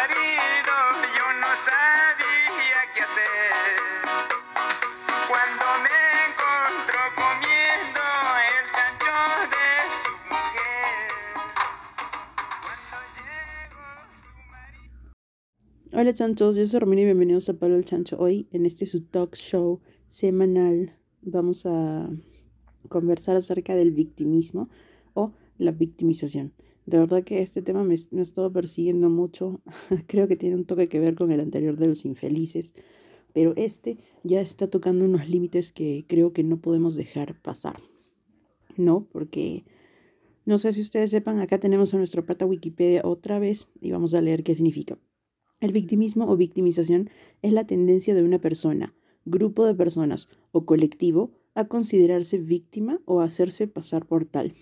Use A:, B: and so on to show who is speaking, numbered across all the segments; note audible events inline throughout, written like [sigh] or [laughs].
A: marido yo no sabía qué hacer. Cuando me encontró comiendo el chancho de su mujer. Cuando llegó su marido.
B: Hola chanchos, yo soy Romina y bienvenidos a Pablo el Chancho. Hoy en este su talk show semanal vamos a conversar acerca del victimismo o la victimización. De verdad que este tema me, me ha estado persiguiendo mucho. [laughs] Creo que tiene un toque que ver con el anterior de los infelices. Pero este ya está tocando unos límites que creo que no podemos dejar pasar. ¿No? Porque no sé si ustedes sepan, acá tenemos a nuestra pata Wikipedia otra vez y vamos a leer qué significa. El victimismo o victimización es la tendencia de una persona, grupo de personas o colectivo a considerarse víctima o a hacerse pasar por tal.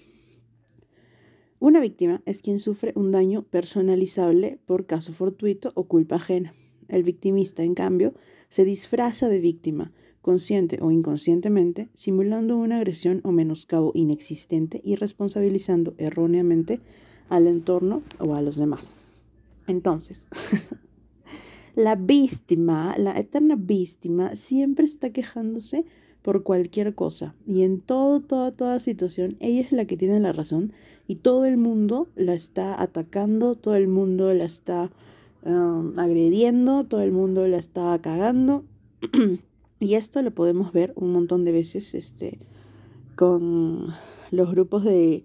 B: Una víctima es quien sufre un daño personalizable por caso fortuito o culpa ajena. El victimista, en cambio, se disfraza de víctima, consciente o inconscientemente, simulando una agresión o menoscabo inexistente y responsabilizando erróneamente al entorno o a los demás. Entonces, [laughs] la víctima, la eterna víctima, siempre está quejándose por cualquier cosa. Y en todo, toda, toda situación, ella es la que tiene la razón y todo el mundo la está atacando, todo el mundo la está um, agrediendo, todo el mundo la está cagando. [clears throat] y esto lo podemos ver un montón de veces este, con los grupos de,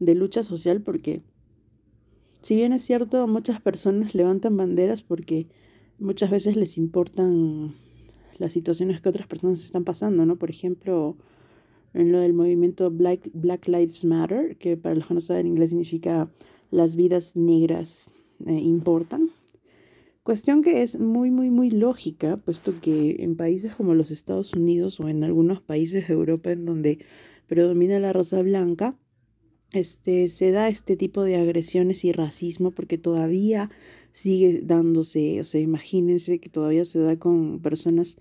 B: de lucha social porque si bien es cierto, muchas personas levantan banderas porque muchas veces les importan las situaciones que otras personas están pasando, ¿no? Por ejemplo, en lo del movimiento Black, Black Lives Matter, que para los que no saben inglés significa las vidas negras eh, importan. Cuestión que es muy, muy, muy lógica, puesto que en países como los Estados Unidos o en algunos países de Europa en donde predomina la raza blanca, este, se da este tipo de agresiones y racismo porque todavía sigue dándose, o sea, imagínense que todavía se da con personas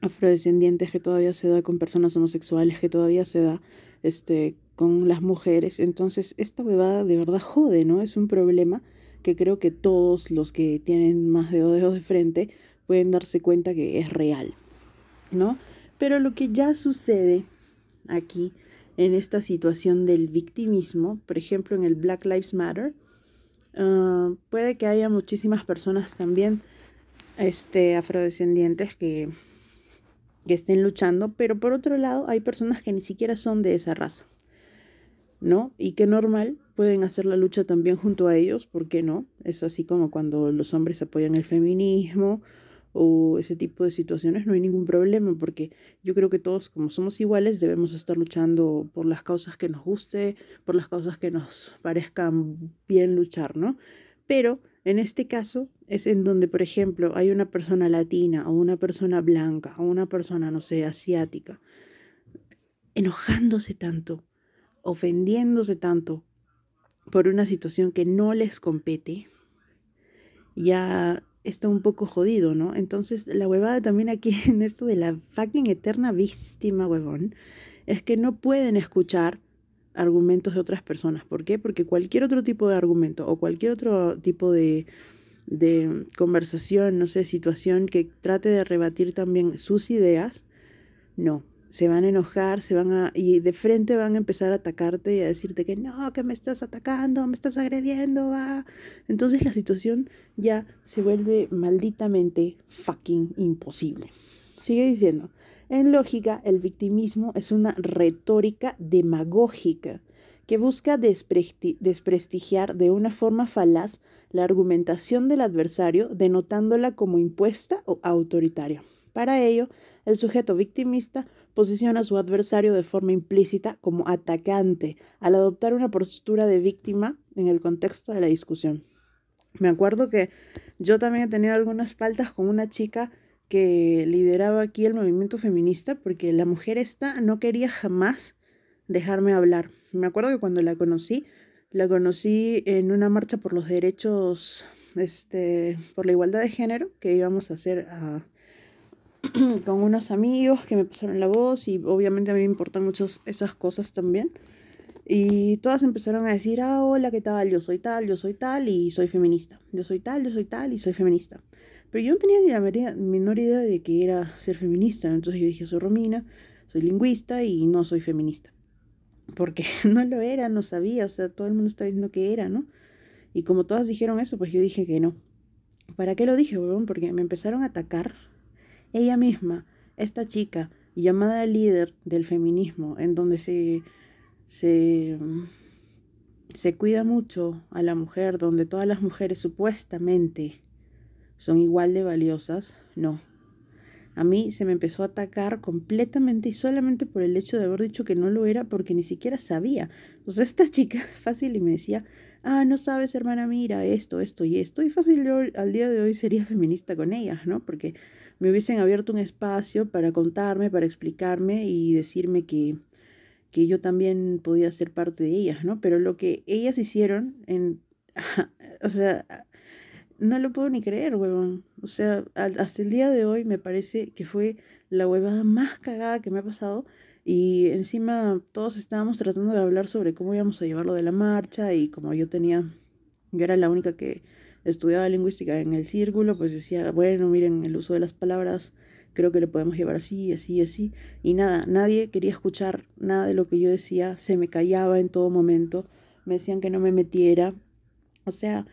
B: afrodescendientes, que todavía se da con personas homosexuales, que todavía se da este, con las mujeres. Entonces, esta huevada de verdad jode, ¿no? Es un problema que creo que todos los que tienen más de dos dedos de frente pueden darse cuenta que es real, ¿no? Pero lo que ya sucede aquí en esta situación del victimismo, por ejemplo en el Black Lives Matter, uh, puede que haya muchísimas personas también este, afrodescendientes que, que estén luchando, pero por otro lado hay personas que ni siquiera son de esa raza, ¿no? Y que normal pueden hacer la lucha también junto a ellos, ¿por qué no? Es así como cuando los hombres apoyan el feminismo o ese tipo de situaciones, no hay ningún problema, porque yo creo que todos, como somos iguales, debemos estar luchando por las causas que nos guste, por las causas que nos parezcan bien luchar, ¿no? Pero en este caso es en donde, por ejemplo, hay una persona latina o una persona blanca o una persona, no sé, asiática, enojándose tanto, ofendiéndose tanto por una situación que no les compete, ya está un poco jodido, ¿no? Entonces, la huevada también aquí [laughs] en esto de la fucking eterna víctima, huevón, es que no pueden escuchar argumentos de otras personas. ¿Por qué? Porque cualquier otro tipo de argumento o cualquier otro tipo de, de conversación, no sé, situación que trate de rebatir también sus ideas, no, se van a enojar, se van a y de frente van a empezar a atacarte y a decirte que no, que me estás atacando, me estás agrediendo, va. Entonces la situación ya se vuelve malditamente fucking imposible. Sigue diciendo, en lógica, el victimismo es una retórica demagógica que busca despresti desprestigiar de una forma falaz la argumentación del adversario, denotándola como impuesta o autoritaria. Para ello, el sujeto victimista posiciona a su adversario de forma implícita como atacante al adoptar una postura de víctima en el contexto de la discusión. Me acuerdo que yo también he tenido algunas faltas con una chica que lideraba aquí el movimiento feminista porque la mujer esta no quería jamás dejarme hablar. Me acuerdo que cuando la conocí, la conocí en una marcha por los derechos, este, por la igualdad de género que íbamos a hacer a, [clears throat] con unos amigos que me pasaron la voz y obviamente a mí me importan mucho esas cosas también. Y todas empezaron a decir, ah, hola, ¿qué tal? Yo soy tal, yo soy tal y soy feminista. Yo soy tal, yo soy tal y soy feminista. Pero yo no tenía ni la menor idea de que era ser feminista. Entonces yo dije, soy Romina, soy lingüista y no soy feminista. Porque [laughs] no lo era, no sabía, o sea, todo el mundo estaba diciendo que era, ¿no? Y como todas dijeron eso, pues yo dije que no. ¿Para qué lo dije, huevón? Porque me empezaron a atacar ella misma, esta chica llamada líder del feminismo, en donde se se, se cuida mucho a la mujer, donde todas las mujeres supuestamente son igual de valiosas, no. A mí se me empezó a atacar completamente y solamente por el hecho de haber dicho que no lo era porque ni siquiera sabía. O sea, esta chica [laughs] fácil y me decía, ah, no sabes hermana, mira esto, esto y esto. Y fácil yo al día de hoy sería [laughs] feminista con ellas, ¿no? Porque me hubiesen abierto un espacio para contarme, para explicarme y decirme que que yo también podía ser parte de ellas, ¿no? Pero lo que ellas hicieron, en, [laughs] o sea, no lo puedo ni creer, huevón. O sea, hasta el día de hoy me parece que fue la huevada más cagada que me ha pasado. Y encima todos estábamos tratando de hablar sobre cómo íbamos a llevarlo de la marcha y como yo tenía, yo era la única que estudiaba lingüística en el círculo, pues decía, bueno, miren, el uso de las palabras creo que lo podemos llevar así, así, así. Y nada, nadie quería escuchar nada de lo que yo decía, se me callaba en todo momento, me decían que no me metiera. O sea,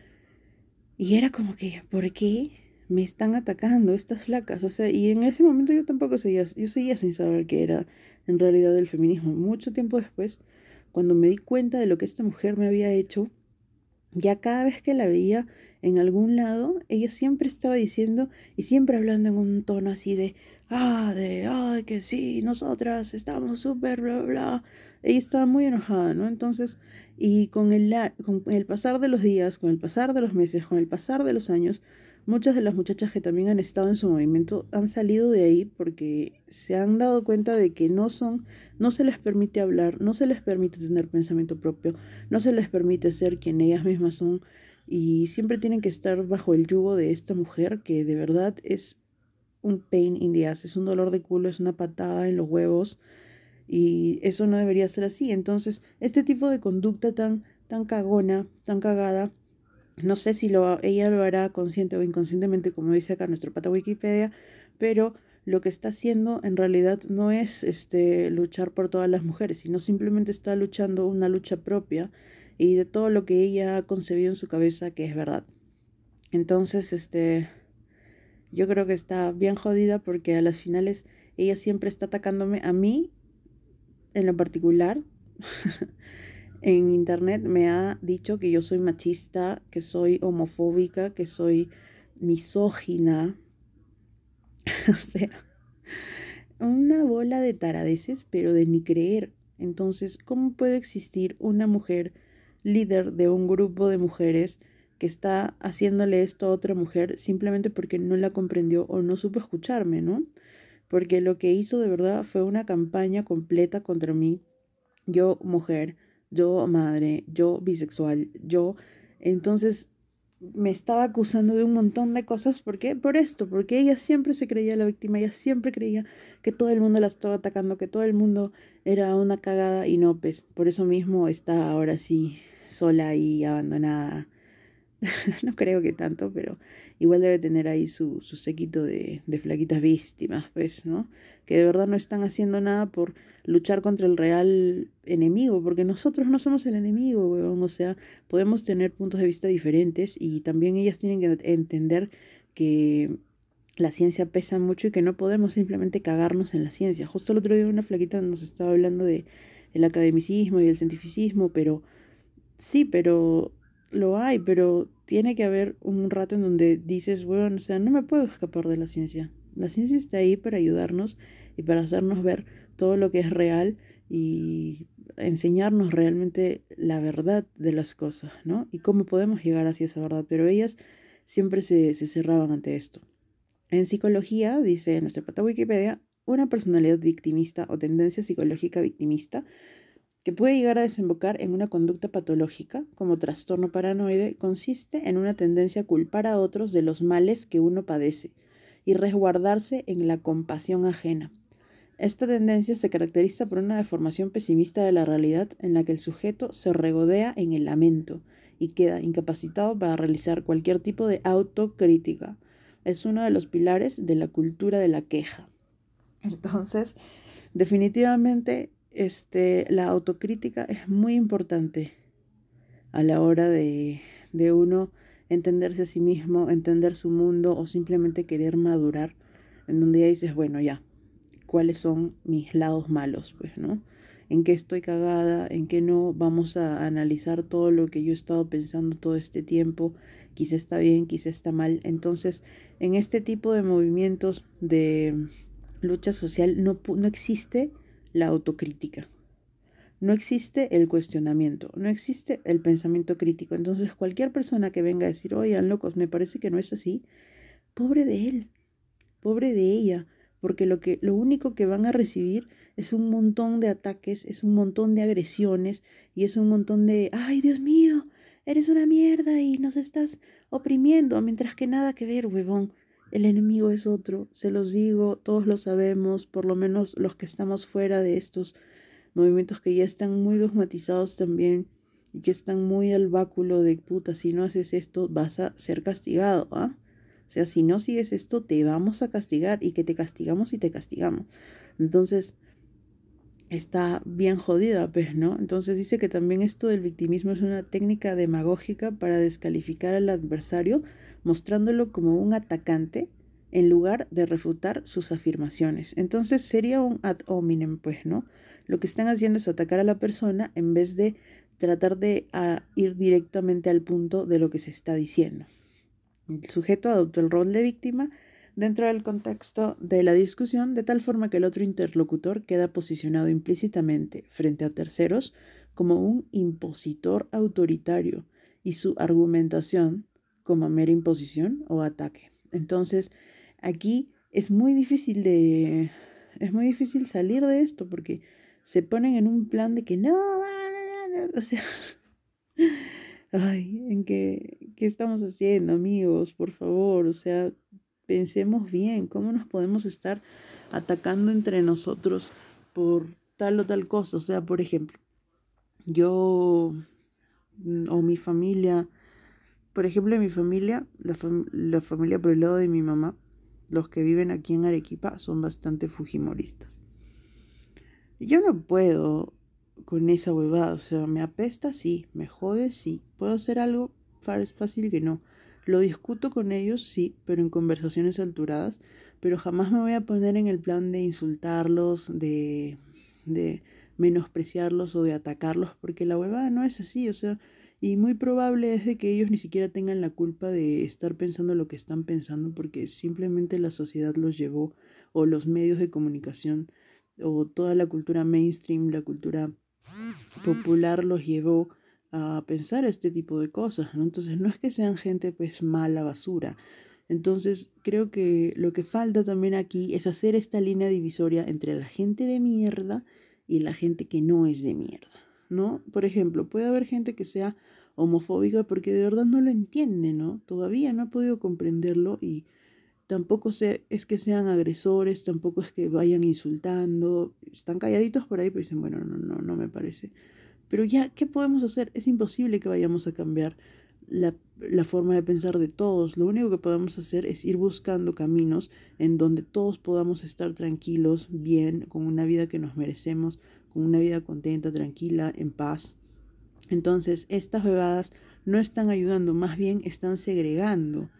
B: y era como que, ¿por qué me están atacando estas flacas? O sea, y en ese momento yo tampoco seguía, yo seguía sin saber qué era en realidad el feminismo. Mucho tiempo después, cuando me di cuenta de lo que esta mujer me había hecho, ya cada vez que la veía en algún lado, ella siempre estaba diciendo y siempre hablando en un tono así de, ah, de, ay, que sí, nosotras estamos súper, bla, bla. Ella estaba muy enojada, ¿no? Entonces, y con el, con el pasar de los días, con el pasar de los meses, con el pasar de los años, muchas de las muchachas que también han estado en su movimiento han salido de ahí porque se han dado cuenta de que no son, no se les permite hablar, no se les permite tener pensamiento propio, no se les permite ser quien ellas mismas son y siempre tienen que estar bajo el yugo de esta mujer que de verdad es un pain in the ass, es un dolor de culo, es una patada en los huevos y eso no debería ser así. Entonces, este tipo de conducta tan, tan cagona, tan cagada, no sé si lo, ella lo hará consciente o inconscientemente, como dice acá nuestro pata Wikipedia, pero lo que está haciendo en realidad no es este, luchar por todas las mujeres, sino simplemente está luchando una lucha propia y de todo lo que ella ha concebido en su cabeza que es verdad. Entonces, este, yo creo que está bien jodida porque a las finales ella siempre está atacándome a mí en lo particular. [laughs] en internet me ha dicho que yo soy machista, que soy homofóbica, que soy misógina. [laughs] o sea, una bola de taradeces, pero de ni creer. Entonces, ¿cómo puede existir una mujer líder de un grupo de mujeres que está haciéndole esto a otra mujer simplemente porque no la comprendió o no supo escucharme, ¿no? Porque lo que hizo de verdad fue una campaña completa contra mí, yo mujer, yo madre, yo bisexual, yo... Entonces me estaba acusando de un montón de cosas. ¿Por qué? Por esto, porque ella siempre se creía la víctima, ella siempre creía que todo el mundo la estaba atacando, que todo el mundo era una cagada y no, pues por eso mismo está ahora sí sola y abandonada. [laughs] no creo que tanto, pero igual debe tener ahí su, su de, de, flaquitas víctimas, pues, ¿no? Que de verdad no están haciendo nada por luchar contra el real enemigo, porque nosotros no somos el enemigo, weón. O sea, podemos tener puntos de vista diferentes y también ellas tienen que entender que la ciencia pesa mucho y que no podemos simplemente cagarnos en la ciencia. Justo el otro día una flaquita nos estaba hablando de el academicismo y el cientificismo, pero Sí, pero lo hay, pero tiene que haber un rato en donde dices, bueno, o sea, no me puedo escapar de la ciencia. La ciencia está ahí para ayudarnos y para hacernos ver todo lo que es real y enseñarnos realmente la verdad de las cosas, ¿no? Y cómo podemos llegar hacia esa verdad. Pero ellas siempre se, se cerraban ante esto. En psicología, dice nuestra pata Wikipedia, una personalidad victimista o tendencia psicológica victimista que puede llegar a desembocar en una conducta patológica, como trastorno paranoide, consiste en una tendencia a culpar a otros de los males que uno padece y resguardarse en la compasión ajena. Esta tendencia se caracteriza por una deformación pesimista de la realidad en la que el sujeto se regodea en el lamento y queda incapacitado para realizar cualquier tipo de autocrítica. Es uno de los pilares de la cultura de la queja. Entonces, definitivamente, este, la autocrítica es muy importante a la hora de, de uno entenderse a sí mismo, entender su mundo o simplemente querer madurar, en donde ya dices, bueno, ya, ¿cuáles son mis lados malos? Pues, ¿no? En qué estoy cagada, en qué no, vamos a analizar todo lo que yo he estado pensando todo este tiempo, quizá está bien, quizá está mal. Entonces, en este tipo de movimientos de lucha social no, no existe la autocrítica. No existe el cuestionamiento, no existe el pensamiento crítico. Entonces, cualquier persona que venga a decir, oigan, locos, me parece que no es así, pobre de él, pobre de ella, porque lo, que, lo único que van a recibir es un montón de ataques, es un montón de agresiones y es un montón de, ay, Dios mío, eres una mierda y nos estás oprimiendo, mientras que nada que ver, huevón. El enemigo es otro, se los digo, todos lo sabemos, por lo menos los que estamos fuera de estos movimientos que ya están muy dogmatizados también y que están muy al báculo de puta, si no haces esto vas a ser castigado, ¿ah? O sea, si no sigues esto te vamos a castigar y que te castigamos y te castigamos. Entonces, está bien jodida, pues, ¿no? Entonces dice que también esto del victimismo es una técnica demagógica para descalificar al adversario, mostrándolo como un atacante en lugar de refutar sus afirmaciones. Entonces sería un ad hominem, pues, ¿no? Lo que están haciendo es atacar a la persona en vez de tratar de ah, ir directamente al punto de lo que se está diciendo. El sujeto adoptó el rol de víctima dentro del contexto de la discusión de tal forma que el otro interlocutor queda posicionado implícitamente frente a terceros como un impositor autoritario y su argumentación como mera imposición o ataque. Entonces, aquí es muy difícil de es muy difícil salir de esto porque se ponen en un plan de que no, o sea, [laughs] ay, en qué, qué estamos haciendo, amigos, por favor, o sea, pensemos bien, cómo nos podemos estar atacando entre nosotros por tal o tal cosa, o sea, por ejemplo, yo o mi familia, por ejemplo, mi familia, la, la familia por el lado de mi mamá, los que viven aquí en Arequipa son bastante fujimoristas. Yo no puedo con esa huevada, o sea, me apesta, sí, me jode, sí, puedo hacer algo, fácil que no. Lo discuto con ellos, sí, pero en conversaciones alturadas, pero jamás me voy a poner en el plan de insultarlos, de, de menospreciarlos o de atacarlos, porque la huevada no es así, o sea, y muy probable es de que ellos ni siquiera tengan la culpa de estar pensando lo que están pensando porque simplemente la sociedad los llevó o los medios de comunicación o toda la cultura mainstream, la cultura popular los llevó a pensar este tipo de cosas. Entonces no es que sean gente pues mala basura. Entonces creo que lo que falta también aquí es hacer esta línea divisoria entre la gente de mierda y la gente que no es de mierda. ¿no? Por ejemplo, puede haber gente que sea homofóbica porque de verdad no lo entiende, ¿no? Todavía no ha podido comprenderlo y tampoco es que sean agresores, tampoco es que vayan insultando, están calladitos por ahí, pero dicen, bueno, no, no, no me parece. Pero ya, ¿qué podemos hacer? Es imposible que vayamos a cambiar la, la, forma de pensar de todos. Lo único que podemos hacer es ir buscando caminos en donde todos podamos estar tranquilos, bien, con una vida que nos merecemos, con una vida contenta, tranquila, en paz. Entonces, estas bebadas no están ayudando, más bien están segregando,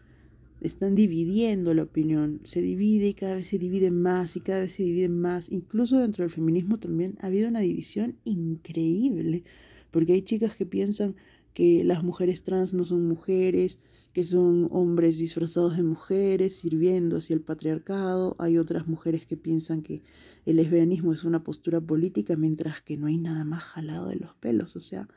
B: están dividiendo la opinión. Se divide y cada vez se divide más y cada vez se divide más. Incluso dentro del feminismo también ha habido una división increíble, porque hay chicas que piensan que las mujeres trans no son mujeres, que son hombres disfrazados de mujeres sirviendo hacia el patriarcado. Hay otras mujeres que piensan que el lesbianismo es una postura política, mientras que no hay nada más jalado de los pelos. O sea,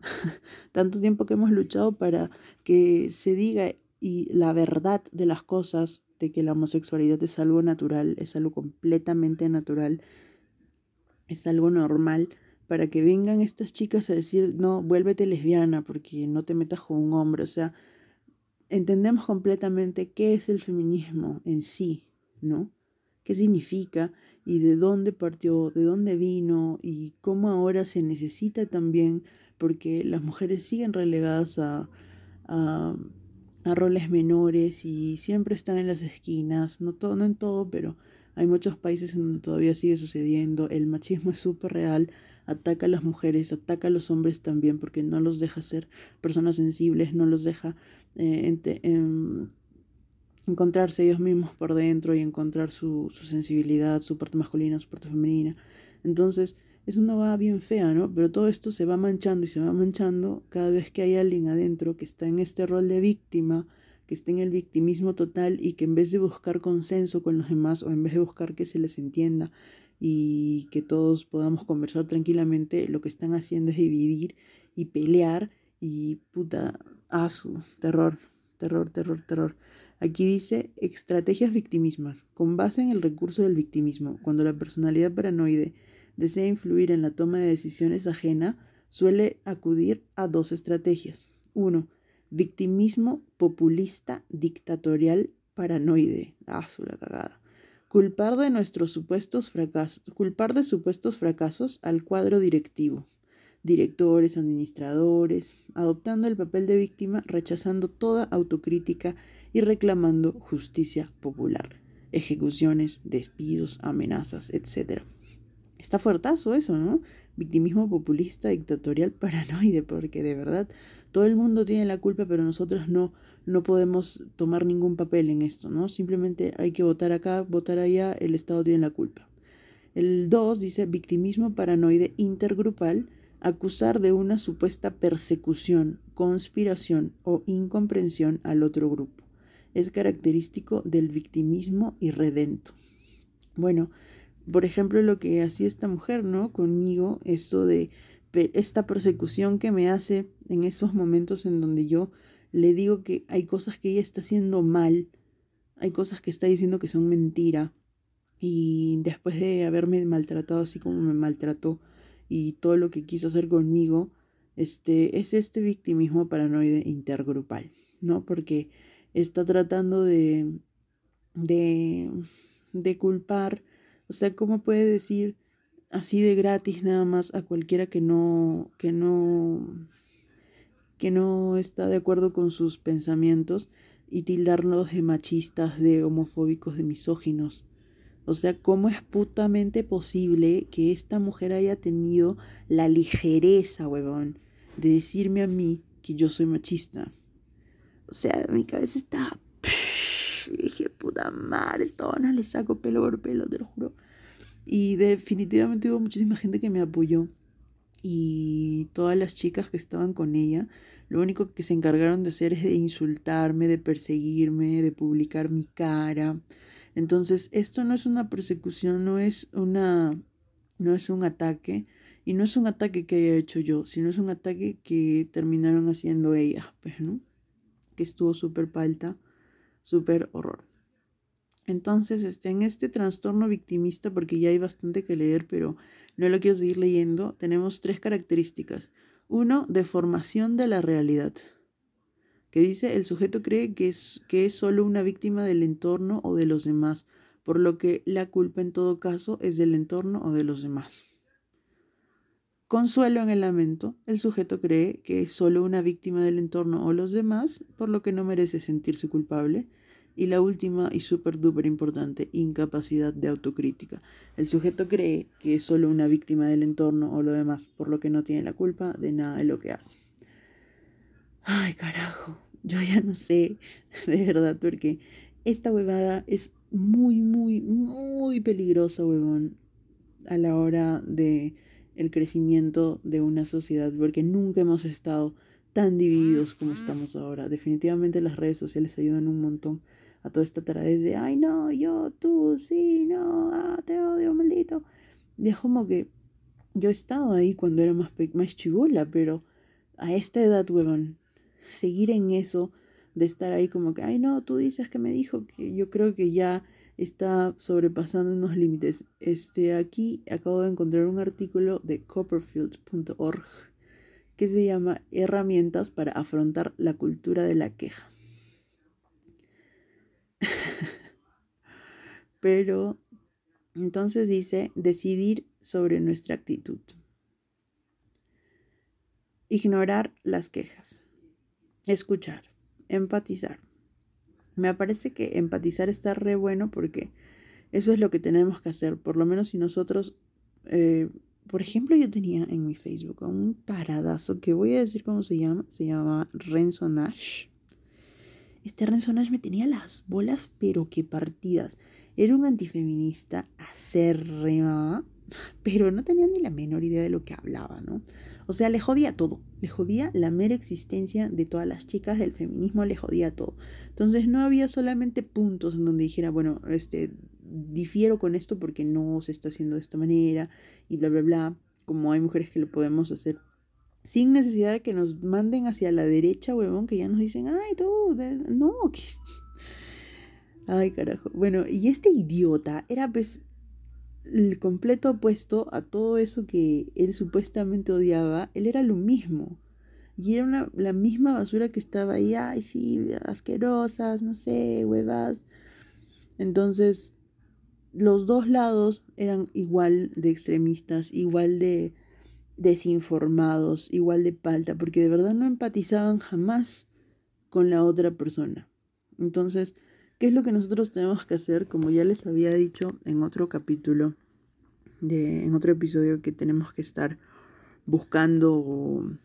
B: [laughs] tanto tiempo que hemos luchado para que se diga y la verdad de las cosas, de que la homosexualidad es algo natural, es algo completamente natural, es algo normal para que vengan estas chicas a decir, no, vuélvete lesbiana porque no te metas con un hombre. O sea, entendemos completamente qué es el feminismo en sí, ¿no? qué significa y de dónde partió, de dónde vino y cómo ahora se necesita también, porque las mujeres siguen relegadas a, a, a roles menores y siempre están en las esquinas, no, todo, no en todo, pero hay muchos países en donde todavía sigue sucediendo, el machismo es súper real, ataca a las mujeres, ataca a los hombres también porque no los deja ser personas sensibles, no los deja eh, em, encontrarse ellos mismos por dentro y encontrar su, su, sensibilidad, su parte masculina, su parte femenina. Entonces, es una va bien fea, ¿no? Pero todo esto se va manchando y se va manchando cada vez que hay alguien adentro que está en este rol de víctima, que está en el victimismo total y que en vez de buscar consenso con los demás o en vez de buscar que se les entienda y que todos podamos conversar tranquilamente, lo que están haciendo es dividir y pelear y puta, a su terror, terror, terror, terror. Aquí dice estrategias victimismas, con base en el recurso del victimismo, cuando la personalidad paranoide desea influir en la toma de decisiones ajena, suele acudir a dos estrategias. Uno, victimismo populista, dictatorial, paranoide. Ah, su la cagada. Culpar de nuestros supuestos fracasos, culpar de supuestos fracasos al cuadro directivo, directores, administradores, adoptando el papel de víctima, rechazando toda autocrítica y reclamando justicia popular, ejecuciones, despidos, amenazas, etc. Está fuertazo eso, ¿no? Victimismo populista, dictatorial, [laughs] paranoide, porque de verdad todo el mundo tiene la culpa, pero nosotros no no podemos tomar ningún papel en esto, ¿no? Simplemente hay que votar acá, votar allá, el Estado tiene la culpa. El 2 dice victimismo paranoide intergrupal, acusar de una supuesta persecución, conspiración o incomprensión al otro grupo. Es característico del victimismo irredento. Bueno, por ejemplo, lo que hacía esta mujer, ¿no? Conmigo, esto de esta persecución que me hace en esos momentos en donde yo le digo que hay cosas que ella está haciendo mal, hay cosas que está diciendo que son mentira, y después de haberme maltratado así como me maltrató y todo lo que quiso hacer conmigo, este, es este victimismo paranoide intergrupal, ¿no? Porque está tratando de, de, de culpar, o sea, ¿cómo puede decir así de gratis nada más a cualquiera que no, que no, que no está de acuerdo con sus pensamientos y tildarnos de machistas, de homofóbicos, de misóginos. O sea, ¿cómo es putamente posible que esta mujer haya tenido la ligereza, huevón, de decirme a mí que yo soy machista? O sea, mi cabeza está... [laughs] dije, puta madre, esto no le saco pelo por pelo, te lo juro. Y definitivamente hubo muchísima gente que me apoyó y todas las chicas que estaban con ella, lo único que se encargaron de hacer es de insultarme, de perseguirme, de publicar mi cara. Entonces, esto no es una persecución, no es una no es un ataque y no es un ataque que haya hecho yo, sino es un ataque que terminaron haciendo ellas, pues, ¿no? Que estuvo súper palta, súper horror. Entonces, este, en este trastorno victimista, porque ya hay bastante que leer, pero no lo quiero seguir leyendo, tenemos tres características. Uno, deformación de la realidad, que dice el sujeto cree que es, que es solo una víctima del entorno o de los demás, por lo que la culpa en todo caso es del entorno o de los demás. Consuelo en el lamento, el sujeto cree que es solo una víctima del entorno o los demás, por lo que no merece sentirse culpable y la última y súper duper importante, incapacidad de autocrítica. El sujeto cree que es solo una víctima del entorno o lo demás, por lo que no tiene la culpa de nada de lo que hace. Ay, carajo, yo ya no sé, [laughs] de verdad, porque esta huevada es muy, muy, muy peligrosa, huevón, a la hora de el crecimiento de una sociedad, porque nunca hemos estado tan divididos como estamos ahora. Definitivamente las redes sociales ayudan un montón a toda esta taradez de, ay no, yo, tú, sí, no, ah, te odio, maldito. Y es como que yo he estado ahí cuando era más, más pero a esta edad, huevón, seguir en eso, de estar ahí como que, ay no, tú dices que me dijo que yo creo que ya está sobrepasando unos límites. Este, aquí acabo de encontrar un artículo de copperfield.org que se llama Herramientas para afrontar la cultura de la queja. Pero Entonces dice, decidir sobre nuestra actitud. Ignorar las quejas. Escuchar. Empatizar. Me parece que empatizar está re bueno porque eso es lo que tenemos que hacer. Por lo menos si nosotros, eh, por ejemplo, yo tenía en mi Facebook un taradazo que voy a decir cómo se llama. Se llama Renzo Nash. Este Renzo Nash me tenía las bolas, pero que partidas. Era un antifeminista acérrima, pero no tenía ni la menor idea de lo que hablaba, ¿no? O sea, le jodía todo, le jodía la mera existencia de todas las chicas del feminismo, le jodía todo. Entonces no había solamente puntos en donde dijera, bueno, este, difiero con esto porque no se está haciendo de esta manera y bla, bla, bla, como hay mujeres que lo podemos hacer sin necesidad de que nos manden hacia la derecha, huevón, que ya nos dicen, ay, tú, no, que... Ay, carajo. Bueno, y este idiota era pues el completo opuesto a todo eso que él supuestamente odiaba, él era lo mismo. Y era una, la misma basura que estaba ahí, ay, sí, asquerosas, no sé, huevas. Entonces, los dos lados eran igual de extremistas, igual de desinformados, igual de palta, porque de verdad no empatizaban jamás con la otra persona. Entonces, ¿Qué es lo que nosotros tenemos que hacer? Como ya les había dicho en otro capítulo, de, en otro episodio, que tenemos que estar buscando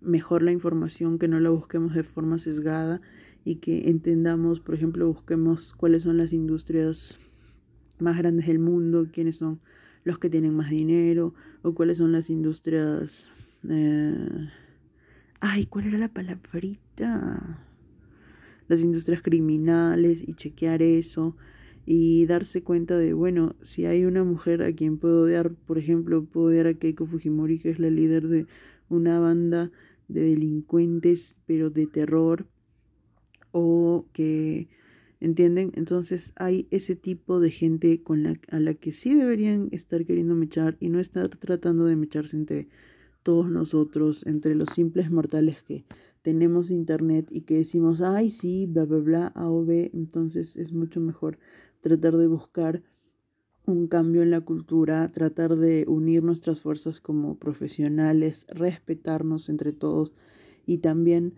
B: mejor la información, que no la busquemos de forma sesgada y que entendamos, por ejemplo, busquemos cuáles son las industrias más grandes del mundo, quiénes son los que tienen más dinero, o cuáles son las industrias... Eh, ay, ¿cuál era la palabrita? las industrias criminales y chequear eso y darse cuenta de, bueno, si hay una mujer a quien puedo odiar, por ejemplo, puedo odiar a Keiko Fujimori, que es la líder de una banda de delincuentes, pero de terror, o que, ¿entienden? Entonces hay ese tipo de gente con la, a la que sí deberían estar queriendo mechar y no estar tratando de mecharse entre todos nosotros, entre los simples mortales que tenemos internet y que decimos, ay, sí, bla, bla, bla, A o B, entonces es mucho mejor tratar de buscar un cambio en la cultura, tratar de unir nuestras fuerzas como profesionales, respetarnos entre todos y también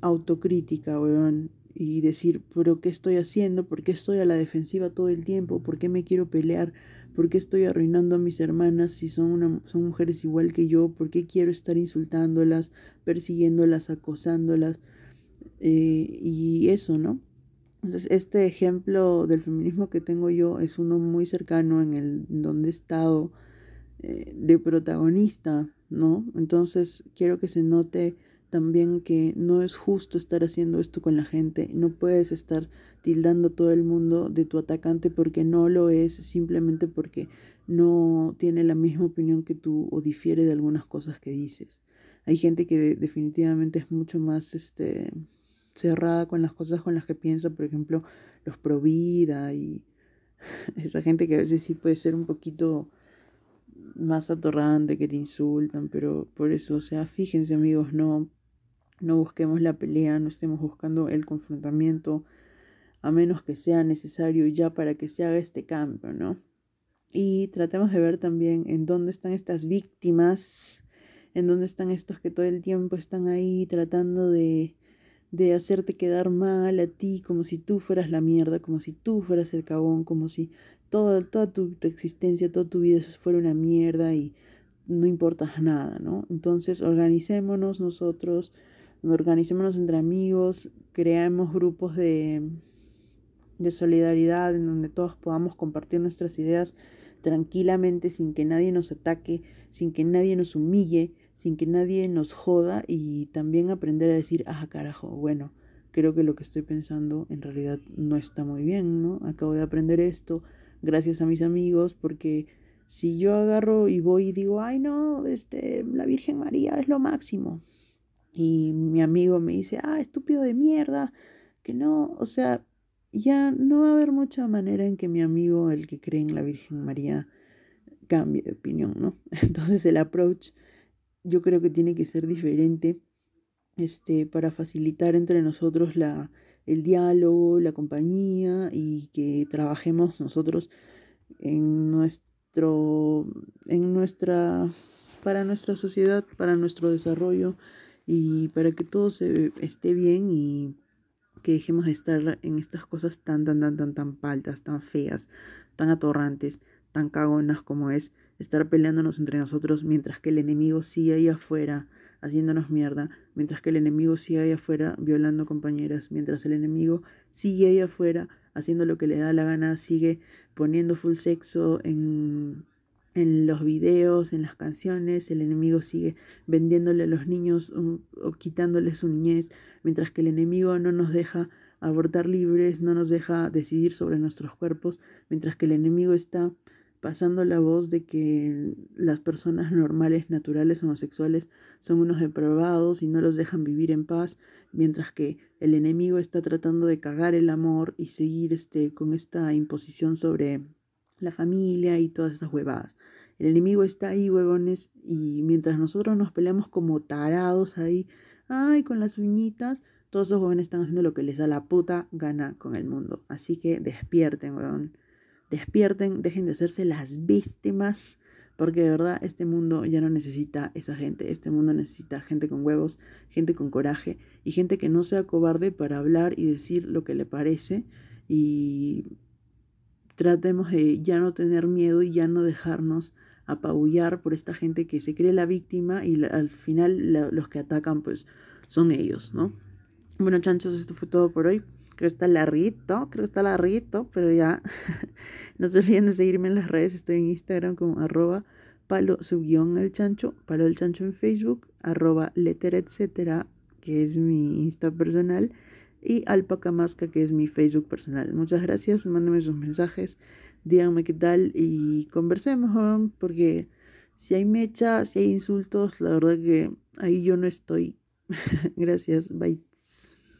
B: autocrítica, weón, y decir, pero ¿qué estoy haciendo? ¿Por qué estoy a la defensiva todo el tiempo? ¿Por qué me quiero pelear? ¿Por qué estoy arruinando a mis hermanas si son, una, son mujeres igual que yo? ¿Por qué quiero estar insultándolas, persiguiéndolas, acosándolas? Eh, y eso, ¿no? Entonces, este ejemplo del feminismo que tengo yo es uno muy cercano en el en donde he estado eh, de protagonista, ¿no? Entonces, quiero que se note también que no es justo estar haciendo esto con la gente, no puedes estar tildando todo el mundo de tu atacante porque no lo es, simplemente porque no tiene la misma opinión que tú o difiere de algunas cosas que dices. Hay gente que definitivamente es mucho más este, cerrada con las cosas con las que piensa, por ejemplo, los pro vida y [laughs] esa gente que a veces sí puede ser un poquito más atorrante, que te insultan, pero por eso, o sea, fíjense amigos, no no busquemos la pelea, no estemos buscando el confrontamiento, a menos que sea necesario ya para que se haga este cambio, ¿no? Y tratemos de ver también en dónde están estas víctimas, en dónde están estos que todo el tiempo están ahí tratando de, de hacerte quedar mal a ti, como si tú fueras la mierda, como si tú fueras el cagón, como si todo, toda tu, tu existencia, toda tu vida fuera una mierda y no importas nada, ¿no? Entonces organicémonos nosotros, organicémonos entre amigos, creamos grupos de, de solidaridad en donde todos podamos compartir nuestras ideas tranquilamente sin que nadie nos ataque, sin que nadie nos humille, sin que nadie nos joda y también aprender a decir, ah, carajo, bueno, creo que lo que estoy pensando en realidad no está muy bien, ¿no? Acabo de aprender esto gracias a mis amigos porque si yo agarro y voy y digo, ay no, este, la Virgen María es lo máximo, y mi amigo me dice, ah, estúpido de mierda, que no, o sea, ya no va a haber mucha manera en que mi amigo, el que cree en la Virgen María, cambie de opinión, ¿no? [laughs] Entonces el approach yo creo que tiene que ser diferente este, para facilitar entre nosotros la, el diálogo, la compañía y que trabajemos nosotros en nuestro, en nuestra, para nuestra sociedad, para nuestro desarrollo y para que todo se esté bien y que dejemos de estar en estas cosas tan, tan, tan, tan, tan paltas, tan feas, tan atorrantes, tan cagonas como es estar peleándonos entre nosotros mientras que el enemigo sigue ahí afuera haciéndonos mierda, mientras que el enemigo sigue ahí afuera violando compañeras, mientras el enemigo sigue ahí afuera haciendo lo que le da la gana, sigue poniendo full sexo en, en los videos, en las canciones, el enemigo sigue vendiéndole a los niños o quitándoles su niñez, mientras que el enemigo no nos deja abortar libres, no nos deja decidir sobre nuestros cuerpos, mientras que el enemigo está pasando la voz de que las personas normales, naturales, homosexuales son unos depravados y no los dejan vivir en paz, mientras que el enemigo está tratando de cagar el amor y seguir este, con esta imposición sobre la familia y todas esas huevadas. El enemigo está ahí, huevones, y mientras nosotros nos peleamos como tarados ahí, ay, con las uñitas, todos esos jóvenes están haciendo lo que les da la puta gana con el mundo. Así que despierten, huevón despierten, dejen de hacerse las víctimas, porque de verdad este mundo ya no necesita esa gente, este mundo necesita gente con huevos, gente con coraje y gente que no sea cobarde para hablar y decir lo que le parece y tratemos de ya no tener miedo y ya no dejarnos apabullar por esta gente que se cree la víctima y al final los que atacan pues son ellos, ¿no? Bueno, chanchos, esto fue todo por hoy. Creo que está larguito, creo que está larguito, pero ya. [laughs] no se olviden de seguirme en las redes. Estoy en Instagram como arroba palo subguión el chancho, palo el chancho en Facebook, arroba letter etcétera, que es mi Insta personal, y alpacamasca, que es mi Facebook personal. Muchas gracias, mándenme sus mensajes, díganme qué tal y conversemos, porque si hay mecha, si hay insultos, la verdad que ahí yo no estoy. [laughs] gracias, bye.